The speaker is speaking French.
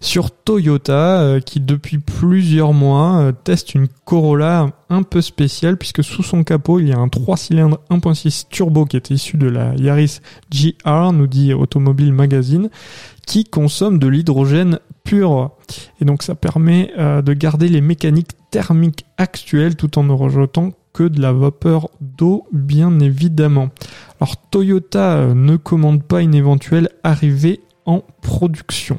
sur Toyota euh, qui depuis plusieurs mois euh, teste une Corolla un peu spéciale puisque sous son capot il y a un 3 cylindres 1.6 turbo qui est issu de la Yaris GR, nous dit Automobile Magazine, qui consomme de l'hydrogène pur. Et donc ça permet euh, de garder les mécaniques thermiques actuelles tout en ne rejetant que de la vapeur d'eau bien évidemment. Alors Toyota ne commande pas une éventuelle arrivée en production.